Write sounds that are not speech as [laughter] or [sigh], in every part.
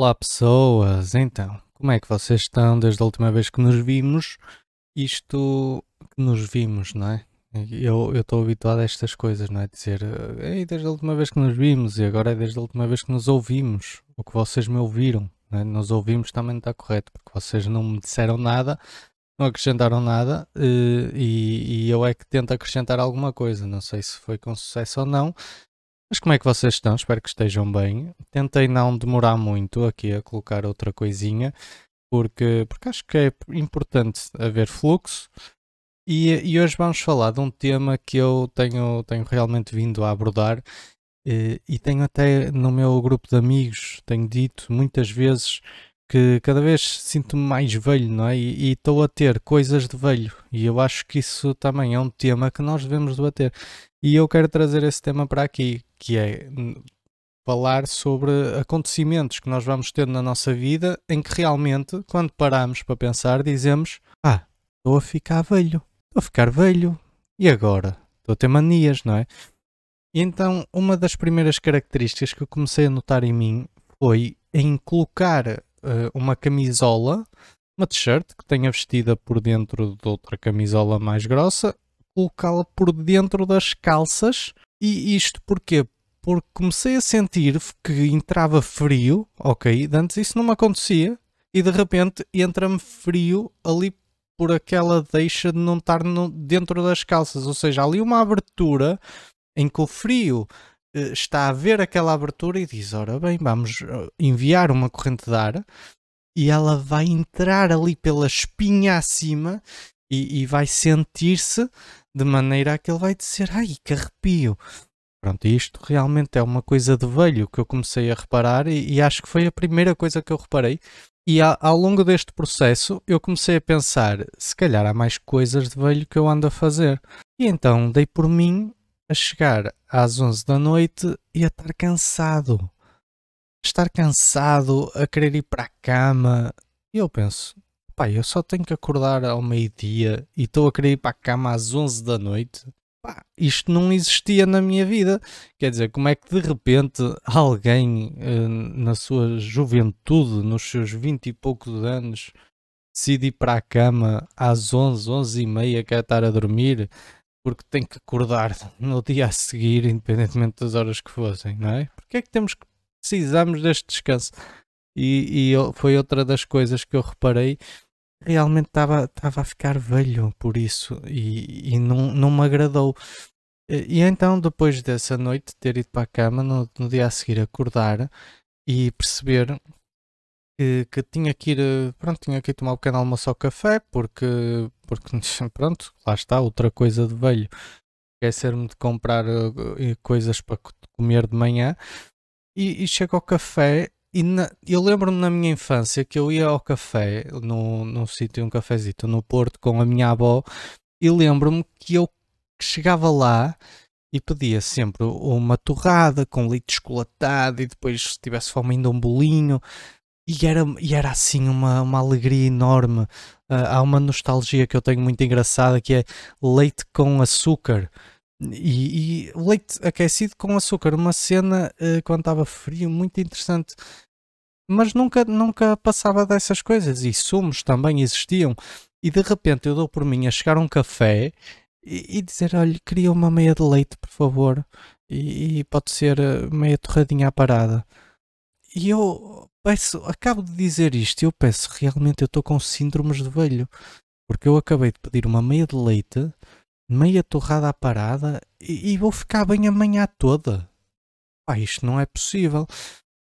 Olá pessoas, então, como é que vocês estão desde a última vez que nos vimos? Isto que nos vimos, não é? Eu estou habituado a estas coisas, não é? Dizer, Ei, desde a última vez que nos vimos e agora é desde a última vez que nos ouvimos, o que vocês me ouviram, não é? Nos ouvimos também está correto, porque vocês não me disseram nada, não acrescentaram nada eh, e, e eu é que tento acrescentar alguma coisa, não sei se foi com sucesso ou não, mas como é que vocês estão? Espero que estejam bem. Tentei não demorar muito aqui a colocar outra coisinha, porque, porque acho que é importante haver fluxo. E, e hoje vamos falar de um tema que eu tenho, tenho realmente vindo a abordar e, e tenho até no meu grupo de amigos, tenho dito muitas vezes que cada vez sinto-me mais velho, não é? E estou a ter coisas de velho. E eu acho que isso também é um tema que nós devemos debater. E eu quero trazer esse tema para aqui, que é falar sobre acontecimentos que nós vamos ter na nossa vida em que realmente, quando paramos para pensar, dizemos: Ah, estou a ficar velho, estou a ficar velho, e agora? Estou a ter manias, não é? Então, uma das primeiras características que eu comecei a notar em mim foi em colocar uh, uma camisola, uma t-shirt que tenha vestida por dentro de outra camisola mais grossa, colocá-la por dentro das calças e isto porquê? Porque comecei a sentir que entrava frio, ok? Antes isso não me acontecia e de repente entra-me frio ali por aquela deixa de não estar no, dentro das calças, ou seja, ali uma abertura em que o frio eh, está a ver aquela abertura e diz: Ora bem, vamos eh, enviar uma corrente de ar e ela vai entrar ali pela espinha acima e, e vai sentir-se de maneira a que ele vai dizer: Ai, que arrepio. Pronto, isto realmente é uma coisa de velho que eu comecei a reparar e, e acho que foi a primeira coisa que eu reparei. E a, ao longo deste processo eu comecei a pensar: se calhar há mais coisas de velho que eu ando a fazer. E então dei por mim a chegar às 11 da noite e a estar cansado. Estar cansado, a querer ir para a cama. E eu penso: Pá, eu só tenho que acordar ao meio-dia e estou a querer ir para a cama às 11 da noite. Pá, isto não existia na minha vida. Quer dizer, como é que de repente alguém eh, na sua juventude, nos seus 20 e poucos anos, decide ir para a cama às 11, 11 e meia, quer estar a dormir, porque tem que acordar no dia a seguir, independentemente das horas que fossem, não é? Porque é que temos que precisamos deste descanso? E, e foi outra das coisas que eu reparei realmente estava a ficar velho por isso e, e não, não me agradou. E, e, então, depois dessa noite, ter ido para a cama, no, no dia a seguir acordar e perceber que, que, tinha que ir, pronto, tinha que ir tomar um pequeno almoço ao café, porque, porque, [laughs] pronto, lá está, outra coisa de velho. Esquecer-me de comprar uh, coisas para comer de manhã. E, e chego ao café e na, eu lembro-me na minha infância que eu ia ao café, no, num sítio, um cafezito no Porto, com a minha avó, e lembro-me que eu chegava lá e pedia sempre uma torrada com leite chocolatado e depois, se tivesse fome, ainda um bolinho. E era, e era assim uma, uma alegria enorme. Uh, há uma nostalgia que eu tenho muito engraçada que é leite com açúcar. E, e, leite aquecido com açúcar, uma cena uh, quando estava frio muito interessante. Mas nunca, nunca passava dessas coisas. E sumos também existiam. E de repente eu dou por mim a chegar a um café e, e dizer: Olha, queria uma meia de leite, por favor. E, e pode ser eh, meia torradinha à parada. E eu peço, acabo de dizer isto eu peço realmente eu estou com síndromes de velho. Porque eu acabei de pedir uma meia de leite meia torrada à parada e, e vou ficar bem a manhã toda. Pá, isto não é possível.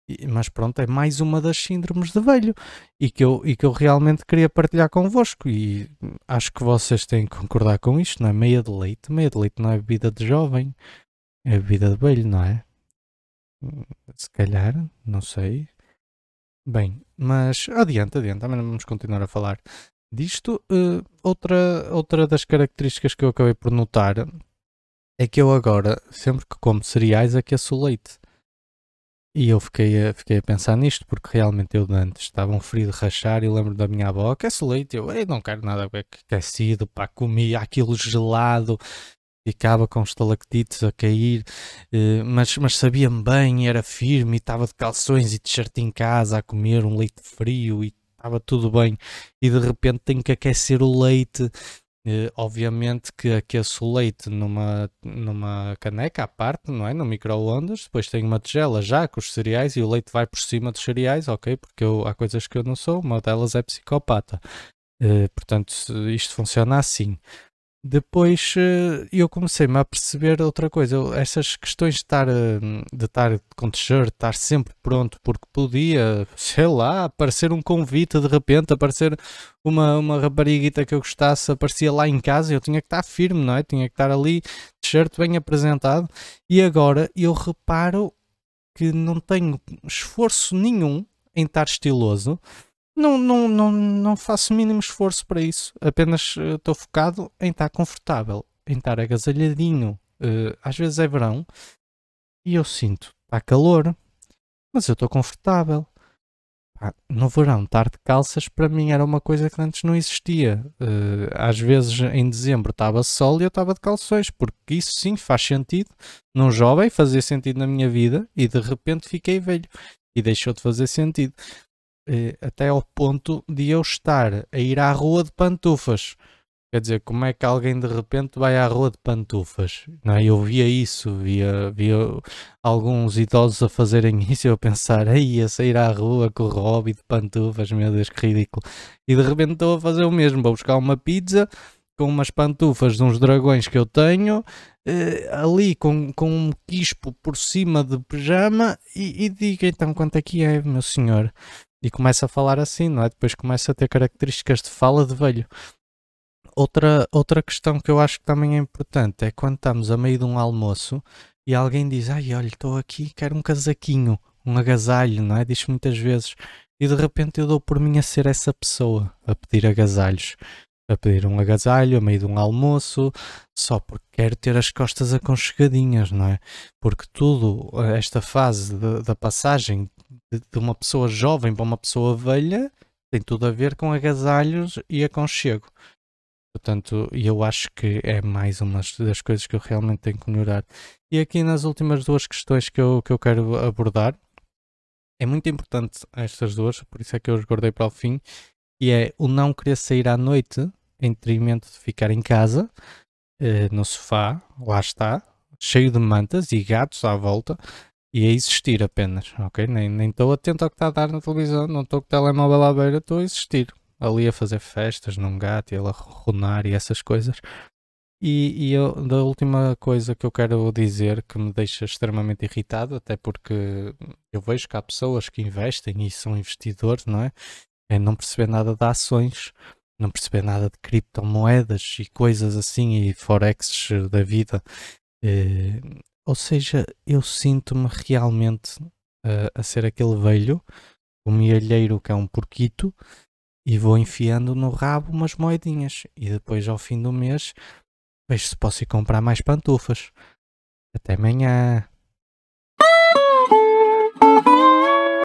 E, mas pronto, é mais uma das síndromes de velho e que, eu, e que eu realmente queria partilhar convosco. E acho que vocês têm que concordar com isto, não é? Meia de leite. Meia de leite não é bebida de jovem, é bebida de velho, não é? Se calhar, não sei. Bem, mas também não vamos continuar a falar disto. Uh, outra, outra das características que eu acabei por notar é que eu agora, sempre que como cereais, aqueço o leite. E eu fiquei a, fiquei a pensar nisto, porque realmente eu antes estava um frio de rachar e lembro da minha avó, aquece leite, eu, eu não quero nada aquecido, pá, comia aquilo gelado, ficava com estalactites a cair, uh, mas, mas sabia-me bem, era firme, e estava de calções e t-shirt em casa a comer um leite frio e estava tudo bem. E de repente tenho que aquecer o leite. Uh, obviamente que aqueço o leite numa, numa caneca à parte, não é? No micro-ondas. Depois tenho uma tigela já com os cereais e o leite vai por cima dos cereais, ok? Porque eu, há coisas que eu não sou, uma delas é psicopata. Uh, portanto, isto funciona assim. Depois uh, eu comecei-me a perceber outra coisa. Eu, essas questões de estar, uh, de estar com t-shirt, estar sempre pronto, porque podia, sei lá, aparecer um convite de repente, aparecer uma, uma rapariguita que eu gostasse, aparecia lá em casa, eu tinha que estar firme, não é? Tinha que estar ali, t-shirt bem apresentado. E agora eu reparo que não tenho esforço nenhum em estar estiloso não, não, não, não faço o mínimo esforço para isso. Apenas eh, estou uh, focado em estar confortável, em estar agasalhadinho. Uh, às vezes é verão e eu sinto, está calor, mas eu estou confortável. no verão, estar de calças para mim era uma coisa que antes não existia. Uh, às vezes em dezembro estava sol e eu estava de calções, porque isso sim faz sentido. Num jovem fazia sentido na minha vida e de repente fiquei velho e deixou de fazer sentido. Eh, até ao ponto de eu estar a ir à rua de pantufas. Quer dizer, como é que alguém de repente vai à rua de pantufas? Não é? Eu via isso, via, via alguns idosos a fazerem [laughs] isso e eu pensar, aí a sair à rua com o hobby de pantufas, meu Deus, que ridículo. E de repente estou a fazer o mesmo, vou buscar uma pizza com umas pantufas de uns dragões que eu tenho, eh, ali com, com um quispo por cima de pijama e, e diga então quanto é que é, meu senhor e começa a falar assim, não é? Depois começa a ter características de fala de velho. Outra, outra questão que eu acho que também é importante é quando estamos a meio de um almoço e alguém diz: Ai, olha, estou aqui, quero um casaquinho, um agasalho, não é? Diz muitas vezes. E de repente eu dou por mim a ser essa pessoa a pedir agasalhos. A pedir um agasalho a meio de um almoço, só porque quero ter as costas aconchegadinhas, não é? Porque tudo, esta fase de, da passagem de uma pessoa jovem para uma pessoa velha tem tudo a ver com agasalhos e aconchego. Portanto, eu acho que é mais uma das coisas que eu realmente tenho que melhorar. E aqui nas últimas duas questões que eu, que eu quero abordar, é muito importante estas duas, por isso é que eu os guardei para o fim, e é o não querer sair à noite em detrimento de ficar em casa, eh, no sofá, lá está, cheio de mantas e gatos à volta, e a existir apenas, ok? Nem estou atento ao que está a dar na televisão, não estou com o telemóvel à beira, estou a existir. Ali a fazer festas num gato e ele a ronar e essas coisas. E, e eu, da última coisa que eu quero dizer que me deixa extremamente irritado, até porque eu vejo que há pessoas que investem e são investidores, não é? É não perceber nada de ações, não perceber nada de criptomoedas e coisas assim e forex da vida. Eh, ou seja, eu sinto-me realmente uh, a ser aquele velho, o mielheiro que é um porquito, e vou enfiando no rabo umas moedinhas. E depois, ao fim do mês, vejo se posso ir comprar mais pantufas. Até amanhã.